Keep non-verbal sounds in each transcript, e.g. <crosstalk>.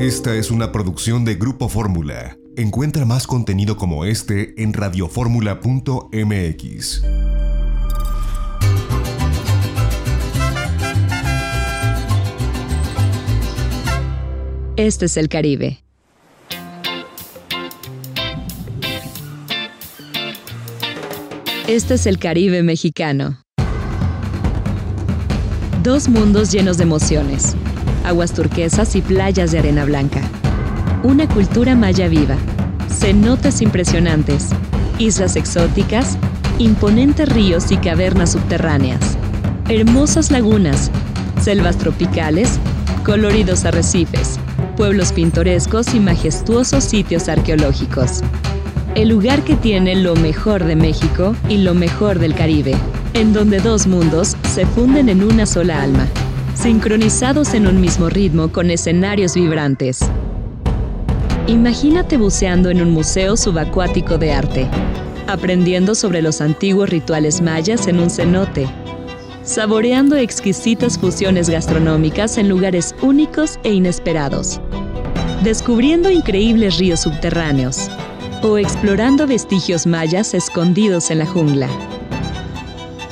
Esta es una producción de Grupo Fórmula. Encuentra más contenido como este en radioformula.mx. Este es el Caribe. Este es el Caribe mexicano. Dos mundos llenos de emociones, aguas turquesas y playas de arena blanca. Una cultura maya viva, cenotes impresionantes, islas exóticas, imponentes ríos y cavernas subterráneas, hermosas lagunas, selvas tropicales, coloridos arrecifes, pueblos pintorescos y majestuosos sitios arqueológicos. El lugar que tiene lo mejor de México y lo mejor del Caribe, en donde dos mundos se funden en una sola alma, sincronizados en un mismo ritmo con escenarios vibrantes. Imagínate buceando en un museo subacuático de arte, aprendiendo sobre los antiguos rituales mayas en un cenote, saboreando exquisitas fusiones gastronómicas en lugares únicos e inesperados, descubriendo increíbles ríos subterráneos, o explorando vestigios mayas escondidos en la jungla.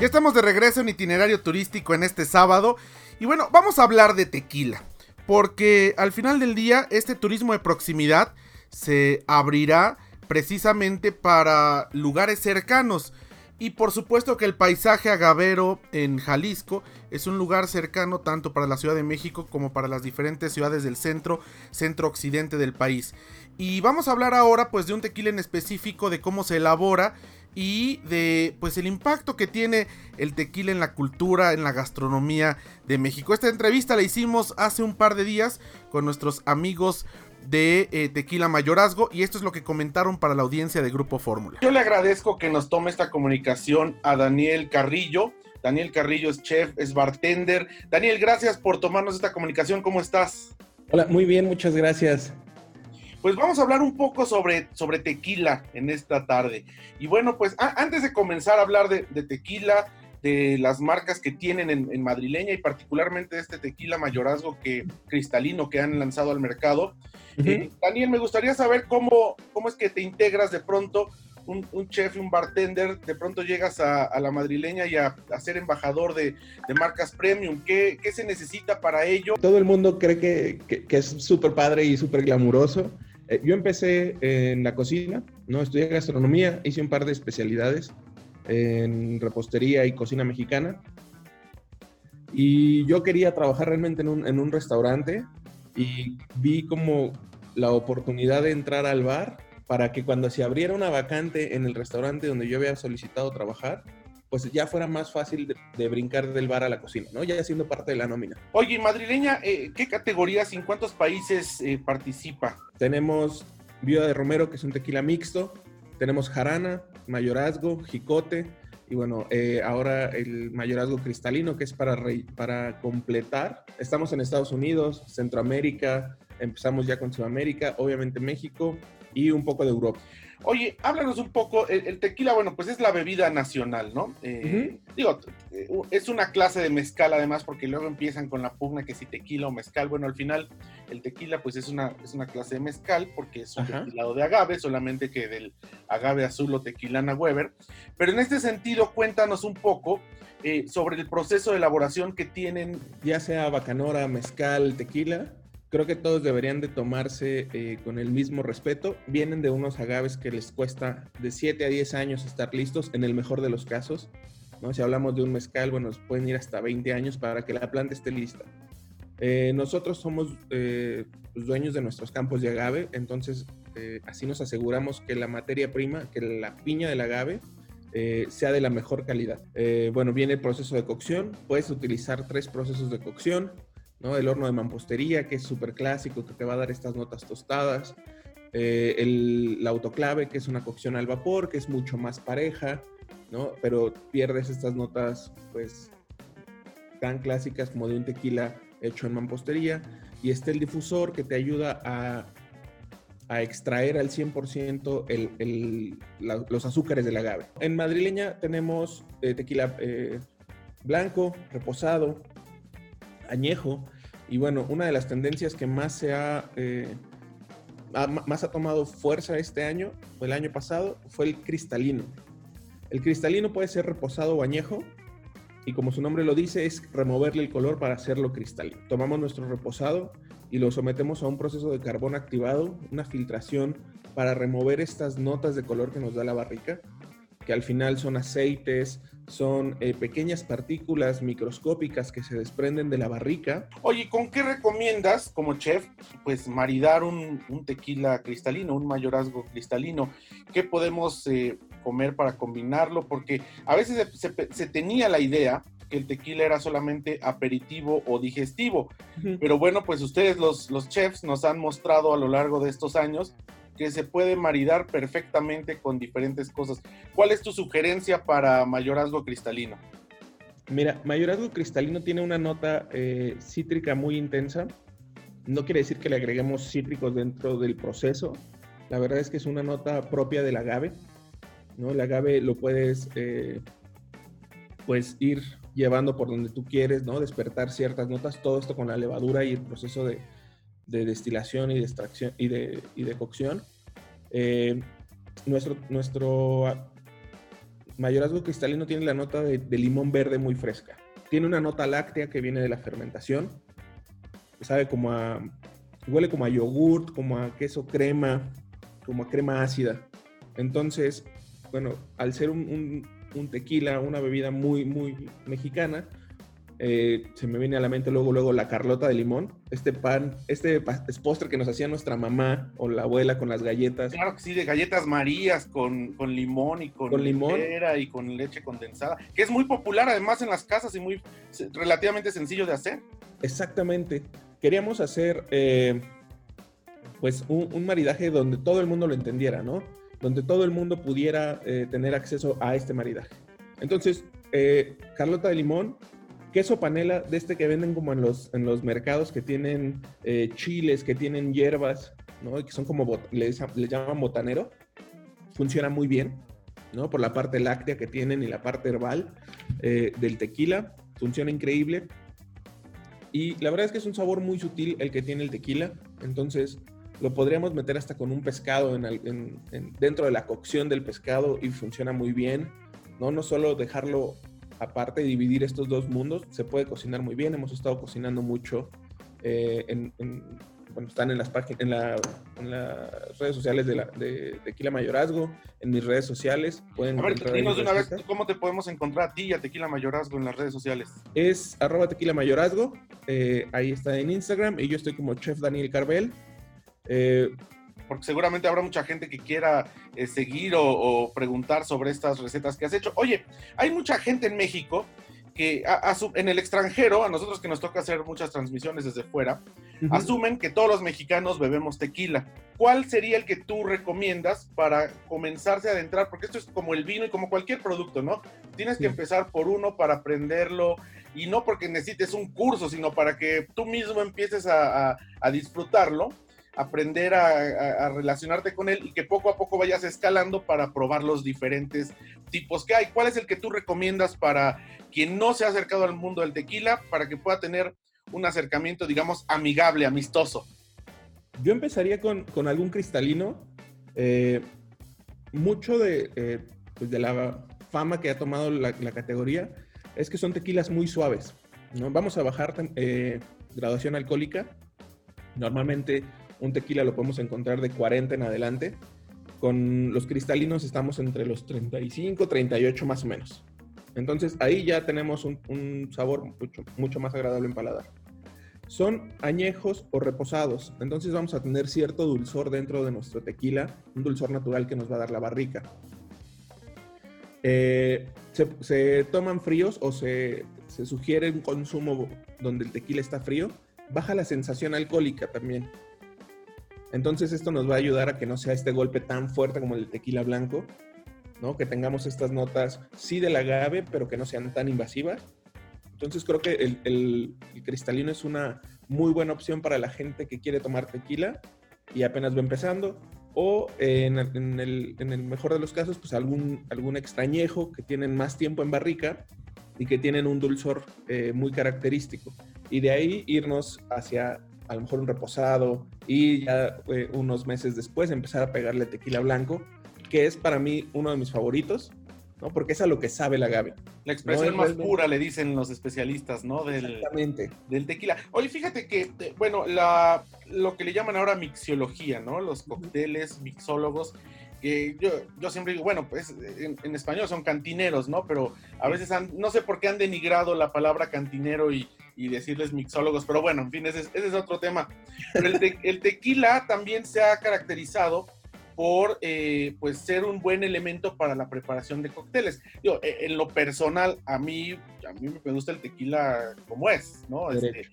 Ya estamos de regreso en itinerario turístico en este sábado. Y bueno, vamos a hablar de tequila. Porque al final del día, este turismo de proximidad se abrirá precisamente para lugares cercanos. Y por supuesto que el paisaje agavero en Jalisco es un lugar cercano tanto para la Ciudad de México como para las diferentes ciudades del centro, centro occidente del país. Y vamos a hablar ahora pues de un tequila en específico, de cómo se elabora y de pues el impacto que tiene el tequila en la cultura, en la gastronomía de México. Esta entrevista la hicimos hace un par de días con nuestros amigos de eh, Tequila Mayorazgo y esto es lo que comentaron para la audiencia de Grupo Fórmula. Yo le agradezco que nos tome esta comunicación a Daniel Carrillo. Daniel Carrillo es chef, es bartender. Daniel, gracias por tomarnos esta comunicación. ¿Cómo estás? Hola, muy bien, muchas gracias. Pues vamos a hablar un poco sobre, sobre tequila en esta tarde. Y bueno, pues antes de comenzar a hablar de, tequila, de las marcas que tienen en, madrileña y particularmente de este tequila mayorazgo que cristalino que han lanzado al mercado. Eh, Daniel, me gustaría saber cómo, cómo es que te integras de pronto un, un, chef y un bartender, de pronto llegas a, la madrileña y a, ser embajador de, marcas premium. ¿Qué, ¿Qué, se necesita para ello? Todo el mundo cree que, que es súper padre y súper glamuroso. Eh, yo empecé en la cocina, ¿no? Estudié gastronomía, hice un par de especialidades en repostería y cocina mexicana. Y yo quería trabajar realmente en un, en un restaurante y vi como la oportunidad de entrar al bar para que cuando se abriera una vacante en el restaurante donde yo había solicitado trabajar, pues ya fuera más fácil de, brincar del bar a la cocina, ¿no? Ya siendo parte de la nómina. Oye, madrileña, eh, ¿qué categorías y en cuántos países eh, participa? Tenemos Viuda de Romero, que es un tequila mixto, tenemos Jarana, Mayorazgo, Jicote, y bueno, eh, ahora el mayorazgo cristalino, que es para, para completar. Estamos en Estados Unidos, Centroamérica, empezamos ya con Sudamérica, obviamente México y un poco de Europa. Oye, háblanos un poco, el, tequila, bueno, pues es la bebida nacional, ¿no? Eh, digo, eh, es una clase de mezcal además, porque luego empiezan con la pugna que si tequila o mezcal, bueno, al final el tequila pues es una, es una clase de mezcal porque es un tequilado de agave, solamente que del agave azul o tequilana Weber. Pero en este sentido, cuéntanos un poco eh, sobre el proceso de elaboración que tienen. Ya sea bacanora, mezcal, tequila, creo que todos deberían de tomarse eh, con el mismo respeto. Vienen de unos agaves que les cuesta de 7 a 10 años estar listos, en el mejor de los casos. ¿no? Si hablamos de un mezcal, bueno, pueden ir hasta 20 años para que la planta esté lista. Eh, nosotros somos eh, los dueños de nuestros campos de agave, entonces así nos aseguramos que la materia prima, que la piña del agave, sea de la mejor calidad. bueno, viene el proceso de cocción. Puedes utilizar tres procesos de cocción. ¿No? El horno de mampostería, que es súper clásico, que te va a dar estas notas tostadas. Eh, el, la autoclave, que es una cocción al vapor, que es mucho más pareja, ¿no? Pero pierdes estas notas, pues, tan clásicas como de un tequila hecho en mampostería. Y está el difusor, que te ayuda a, a extraer al 100% el, el, los azúcares del agave. En madrileña tenemos eh, tequila eh, blanco, reposado, añejo. Y bueno, una de las tendencias que más se ha, eh, más ha tomado fuerza este año, o el año pasado, fue el cristalino. El cristalino puede ser reposado o añejo, y como su nombre lo dice, es removerle el color para hacerlo cristalino. Tomamos nuestro reposado y lo sometemos a un proceso de carbón activado, una filtración para remover estas notas de color que nos da la barrica, que al final son aceites, son eh, pequeñas partículas microscópicas que se desprenden de la barrica. Oye, ¿con qué recomiendas como chef, pues maridar un, tequila cristalino, un mayorazgo cristalino? ¿Qué podemos eh, comer para combinarlo? Porque a veces se, tenía la idea que el tequila era solamente aperitivo o digestivo. Pero bueno, pues ustedes los, los chefs nos han mostrado a lo largo de estos años que se puede maridar perfectamente con diferentes cosas. ¿Cuál es tu sugerencia para mayorazgo cristalino? Mira, mayorazgo cristalino tiene una nota eh, cítrica muy intensa. No quiere decir que le agreguemos cítricos dentro del proceso. La verdad es que es una nota propia del agave. ¿no? El agave lo puedes eh, pues ir llevando por donde tú quieres, ¿no? Despertar ciertas notas, todo esto con la levadura y el proceso de, de destilación y de extracción y de, y de cocción. Eh, nuestro, nuestro mayorazgo cristalino tiene la nota de, limón verde muy fresca. Tiene una nota láctea que viene de la fermentación. Sabe como a. Huele como a yogurt, como a queso crema, como a crema ácida. Entonces, bueno, al ser un, un tequila, una bebida muy, muy mexicana, eh, se me viene a la mente luego, luego la Carlota de limón, este pan, este postre que nos hacía nuestra mamá o la abuela con las galletas. Claro que sí, de galletas marías con, con limón y con, con limón y con leche condensada, que es muy popular además en las casas y muy relativamente sencillo de hacer. Exactamente. Queríamos hacer eh, pues un, maridaje donde todo el mundo lo entendiera, ¿no? Donde todo el mundo pudiera eh, tener acceso a este maridaje. Entonces, Carlota de limón queso panela de este que venden como en los, en los mercados que tienen eh, chiles, que tienen hierbas, ¿no? que son como, le, llaman botanero, funciona muy bien, ¿no? Por la parte láctea que tienen y la parte herbal eh, del tequila, funciona increíble. Y la verdad es que es un sabor muy sutil el que tiene el tequila, entonces lo podríamos meter hasta con un pescado en, dentro de la cocción del pescado y funciona muy bien, ¿no? No solo dejarlo aparte de dividir estos dos mundos, se puede cocinar muy bien. Hemos estado cocinando mucho eh, en, bueno, están en las páginas, en, las redes sociales de, la, de Tequila Mayorazgo, en mis redes sociales. Pueden a ver, dinos de una vez cómo te podemos encontrar a ti y a Tequila Mayorazgo en las redes sociales. Es arroba Tequila Mayorazgo, eh, ahí está en Instagram, y yo estoy como Chef Daniel Carvel. Eh, porque seguramente habrá mucha gente que quiera eh, seguir o, preguntar sobre estas recetas que has hecho. Oye, hay mucha gente en México que en el extranjero, a nosotros que nos toca hacer muchas transmisiones desde fuera, asumen que todos los mexicanos bebemos tequila. ¿Cuál sería el que tú recomiendas para comenzarse a adentrar? Porque esto es como el vino y como cualquier producto, ¿no? Tienes que empezar por uno para aprenderlo y no porque necesites un curso, sino para que tú mismo empieces a disfrutarlo aprender a, relacionarte con él y que poco a poco vayas escalando para probar los diferentes tipos que hay. ¿Cuál es el que tú recomiendas para quien no se ha acercado al mundo del tequila para que pueda tener un acercamiento, digamos, amigable, amistoso? Yo empezaría con, algún cristalino. Eh, mucho de, eh, pues de, la fama que ha tomado la, categoría es que son tequilas muy suaves. ¿no? Vamos a bajar eh, graduación alcohólica Normalmente un tequila lo podemos encontrar de 40 en adelante. Con los cristalinos estamos entre los 35, 38 más o menos. Entonces ahí ya tenemos un, sabor mucho, más agradable en paladar. Son añejos o reposados, entonces vamos a tener cierto dulzor dentro de nuestro tequila, un dulzor natural que nos va a dar la barrica. Eh, se, toman fríos o se, se sugiere un consumo donde el tequila está frío, baja la sensación alcohólica también. Entonces esto nos va a ayudar a que no sea este golpe tan fuerte como el tequila blanco, ¿no? Que tengamos estas notas sí del agave, pero que no sean tan invasivas. Entonces creo que el, cristalino es una muy buena opción para la gente que quiere tomar tequila y apenas va empezando. O en, el, mejor de los casos, pues algún, algún extrañejo que tienen más tiempo en barrica y que tienen un dulzor eh, muy característico. Y de ahí irnos hacia a lo mejor un reposado y ya eh, unos meses después empezar a pegarle tequila blanco, que es para mí uno de mis favoritos, ¿no? Porque es a lo que sabe el agave. La expresión más pura, le dicen los especialistas, ¿no? Del, Exactamente. Del tequila. Oye, fíjate que, bueno, la, lo que le llaman ahora mixiología, ¿no? Los cócteles, mixólogos, que yo, yo siempre digo, bueno, pues en, español son cantineros, ¿no? Pero a veces han, no sé por qué han denigrado la palabra cantinero y, y decirles mixólogos, pero bueno, en fin, ese, es otro tema. <laughs> el, tequila también se ha caracterizado por eh, pues ser un buen elemento para la preparación de cócteles. Yo, e, en lo personal, a mí, a mí me gusta el tequila como es, ¿no? Este,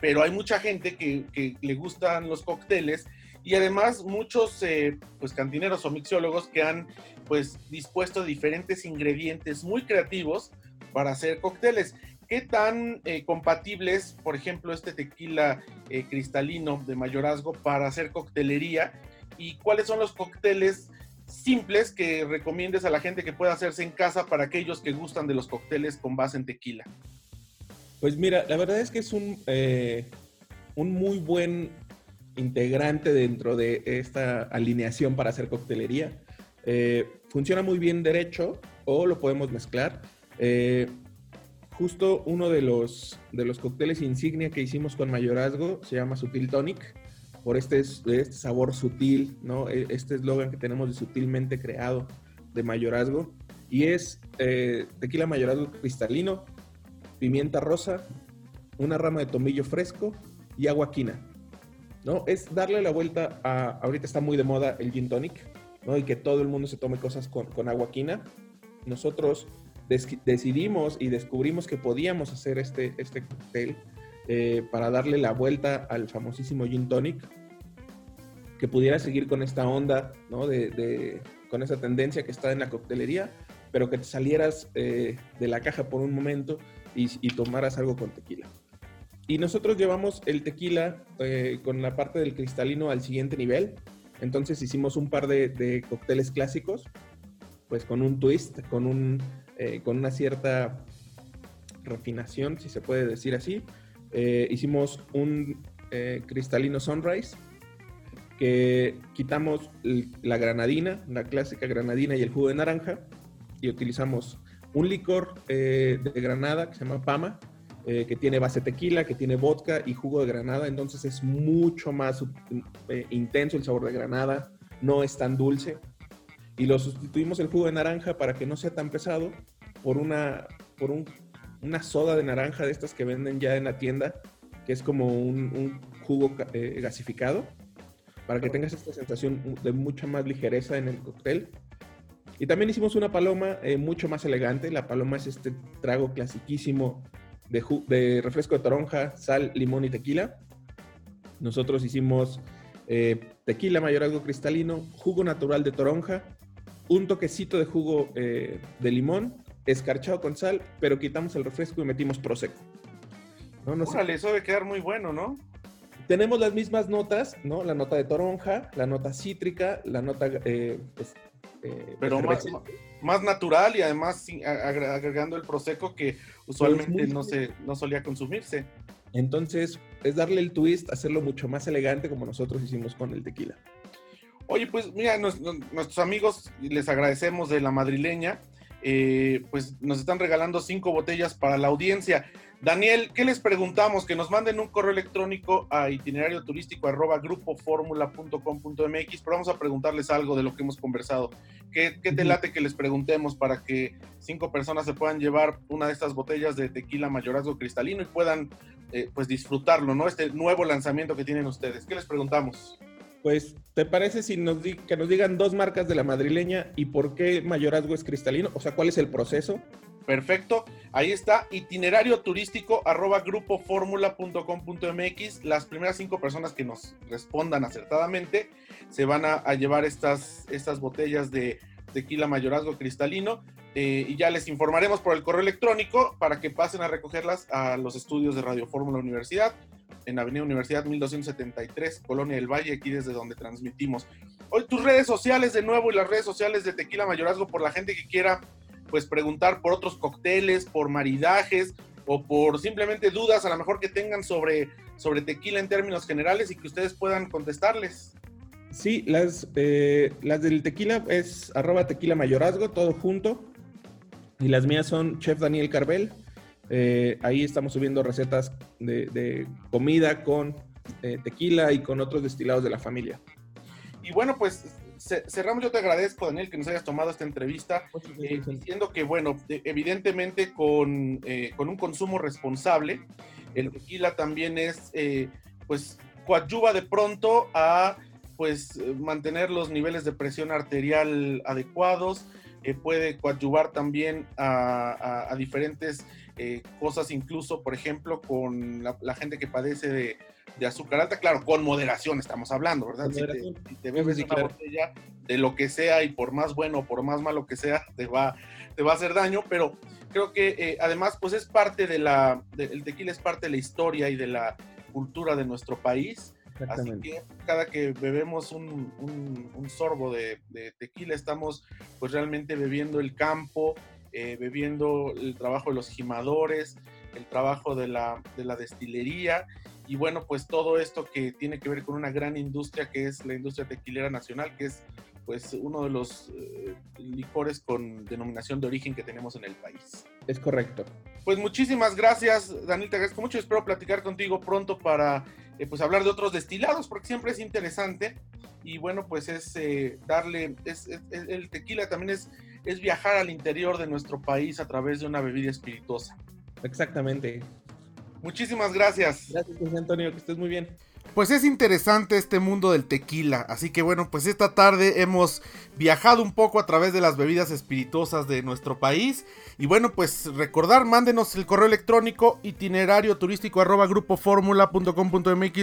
pero hay mucha gente que, que, le gustan los cócteles y además muchos eh, pues cantineros o mixiólogos que han pues dispuesto diferentes ingredientes muy creativos para hacer cócteles. ¿Qué tan eh, compatibles, por ejemplo, este tequila eh, cristalino de mayorazgo para hacer coctelería? ¿Y cuáles son los cócteles simples que recomiendes a la gente que pueda hacerse en casa para aquellos que gustan de los cócteles con base en tequila? Pues mira, la verdad es que es un, eh, un muy buen integrante dentro de esta alineación para hacer coctelería. funciona muy bien derecho o lo podemos mezclar justo uno de los, de los cócteles insignia que hicimos con mayorazgo se llama Sutil Tonic, por este, este sabor sutil, ¿no? E, este eslogan que tenemos sutilmente creado de mayorazgo. Y es eh, tequila mayorazgo cristalino, pimienta rosa, una rama de tomillo fresco y agua quina. ¿no? Es darle la vuelta a, ahorita está muy de moda el gin tonic, ¿no? Y que todo el mundo se tome cosas con, con agua quina. Nosotros decidimos y descubrimos que podíamos hacer este, este cóctel eh, para darle la vuelta al famosísimo gin tonic, que pudiera seguir con esta onda, ¿no? de, con esa tendencia que está en la coctelería, pero que te salieras eh, de la caja por un momento y, tomaras algo con tequila. Y nosotros llevamos el tequila eh, con la parte del cristalino al siguiente nivel. Entonces hicimos un par de, de cócteles clásicos, pues con un twist, con un eh, con una cierta refinación, si se puede decir así. Eh, hicimos un eh, cristalino sunrise que quitamos la granadina, la clásica granadina y el jugo de naranja y utilizamos un licor de granada que se llama Pama, que tiene base tequila, que tiene vodka y jugo de granada, entonces es mucho más intenso el sabor de granada, no es tan dulce y lo sustituimos el jugo de naranja para que no sea tan pesado por una, por un, una soda de naranja de estas que venden ya en la tienda, que es como un, jugo eh, gasificado, para que tengas esta sensación de mucha más ligereza en el cóctel. Y también hicimos una paloma eh, mucho más elegante. La paloma es este trago clasiquísimo de, refresco de toronja, sal, limón y tequila. Nosotros hicimos eh, tequila mayorazgo cristalino, jugo natural de toronja, un toquecito de jugo eh, de limón, escarchado con sal, pero quitamos el refresco y metimos prosecco. ¿No? no eso debe quedar muy bueno, ¿no? Tenemos las mismas notas, ¿no? La nota de toronja, la nota cítrica, la nota... Eh, pues, eh, pero más, natural y además agregando el prosecco que usualmente no, se, no solía consumirse. Entonces, es darle el twist, hacerlo mucho más elegante como nosotros hicimos con el tequila. Oye, pues mira, nuestros amigos, les agradecemos de la madrileña, eh, pues nos están regalando cinco botellas para la audiencia. Daniel, ¿qué les preguntamos? Que nos manden un correo electrónico a itinerario turístico arroba grupoformula.com.mx, pero vamos a preguntarles algo de lo que hemos conversado. ¿Qué, ¿Qué, te late que les preguntemos para que cinco personas se puedan llevar una de estas botellas de tequila mayorazgo cristalino y puedan eh, pues disfrutarlo, ¿no? Este nuevo lanzamiento que tienen ustedes. ¿Qué les preguntamos? Pues, ¿te parece si nos que nos digan dos marcas de la madrileña y por qué mayorazgo es cristalino? O sea, ¿cuál es el proceso? Perfecto, ahí está, itinerario turístico arroba grupoformula.com.mx. Las primeras cinco personas que nos respondan acertadamente se van a, a llevar estas, estas botellas de tequila mayorazgo cristalino eh, y ya les informaremos por el correo electrónico para que pasen a recogerlas a los estudios de Radio Fórmula Universidad en Avenida Universidad 1273, Colonia del Valle, aquí desde donde transmitimos. Hoy tus redes sociales de nuevo y las redes sociales de Tequila Mayorazgo por la gente que quiera pues preguntar por otros cócteles, por maridajes o por simplemente dudas a lo mejor que tengan sobre, sobre tequila en términos generales y que ustedes puedan contestarles. Sí, las, eh, las del tequila es arroba tequila mayorazgo, todo junto. Y las mías son Chef Daniel Carvel. Eh, ahí estamos subiendo recetas de, comida con eh, tequila y con otros destilados de la familia. Y bueno, pues cerramos, yo te agradezco, Daniel, que nos hayas tomado esta entrevista, eh, diciendo que, bueno, evidentemente con, eh, con, un consumo responsable, el tequila también es, eh, pues, coadyuva de pronto a, pues, mantener los niveles de presión arterial adecuados, puede coadyuvar también a, a, diferentes cosas, incluso, por ejemplo, con la gente que padece de de azúcar alta, claro, con moderación estamos hablando, ¿verdad? Si te, bebes una botella de lo que sea y por más bueno o por más malo que sea, te va, te va a hacer daño, pero creo que eh, además, pues es parte de la, el tequila es parte de la historia y de la cultura de nuestro país. Así que cada que bebemos un, un, sorbo de, de, tequila, estamos pues realmente bebiendo el campo, eh, bebiendo el trabajo de los gimadores, el trabajo de la, de la destilería y bueno, pues todo esto que tiene que ver con una gran industria que es la industria tequilera nacional, que es pues uno de los eh, licores con denominación de origen que tenemos en el país. Es correcto. Pues muchísimas gracias, Daniel, te agradezco mucho. Espero platicar contigo pronto para eh, pues hablar de otros destilados, porque siempre es interesante. Y bueno, pues es eh, darle, es, el tequila también es, es viajar al interior de nuestro país a través de una bebida espirituosa. Exactamente. Muchísimas gracias. Gracias, Antonio, que estés muy bien. Pues es interesante este mundo del tequila, así que bueno, pues esta tarde hemos viajado un poco a través de las bebidas espirituosas de nuestro país y bueno, pues recordar, mándenos el correo electrónico itinerario turístico arroba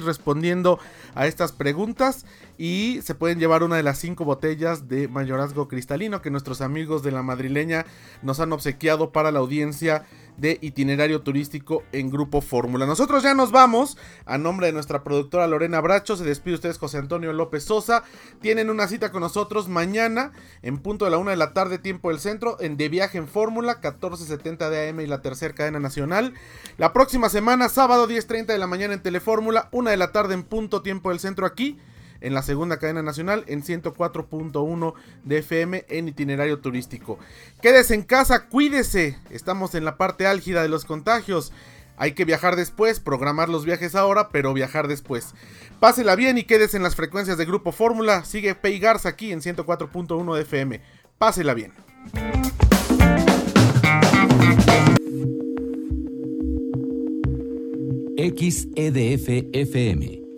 respondiendo a estas preguntas y se pueden llevar una de las cinco botellas de mayorazgo cristalino que nuestros amigos de la madrileña nos han obsequiado para la audiencia de itinerario turístico en Grupo Fórmula. Nosotros ya nos vamos. A nombre de nuestra productora Lorena Bracho, se despide ustedes José Antonio López Sosa. Tienen una cita con nosotros mañana en punto de la una de la tarde, tiempo del centro, en De Viaje en Fórmula, 1470 de AM y la tercera cadena nacional. La próxima semana, sábado 10.30 de la mañana en Telefórmula, una de la tarde en punto tiempo del centro aquí en la segunda cadena nacional en 104.1 de FM en itinerario turístico. Quédese en casa, cuídese, estamos en la parte álgida de los contagios. Hay que viajar después, programar los viajes ahora, pero viajar después. Pásela bien y quédese en las frecuencias de Grupo Fórmula. Sigue Pei Garza aquí en 104.1 de FM. Pásela bien. XEDF FM